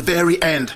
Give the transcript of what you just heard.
the very end.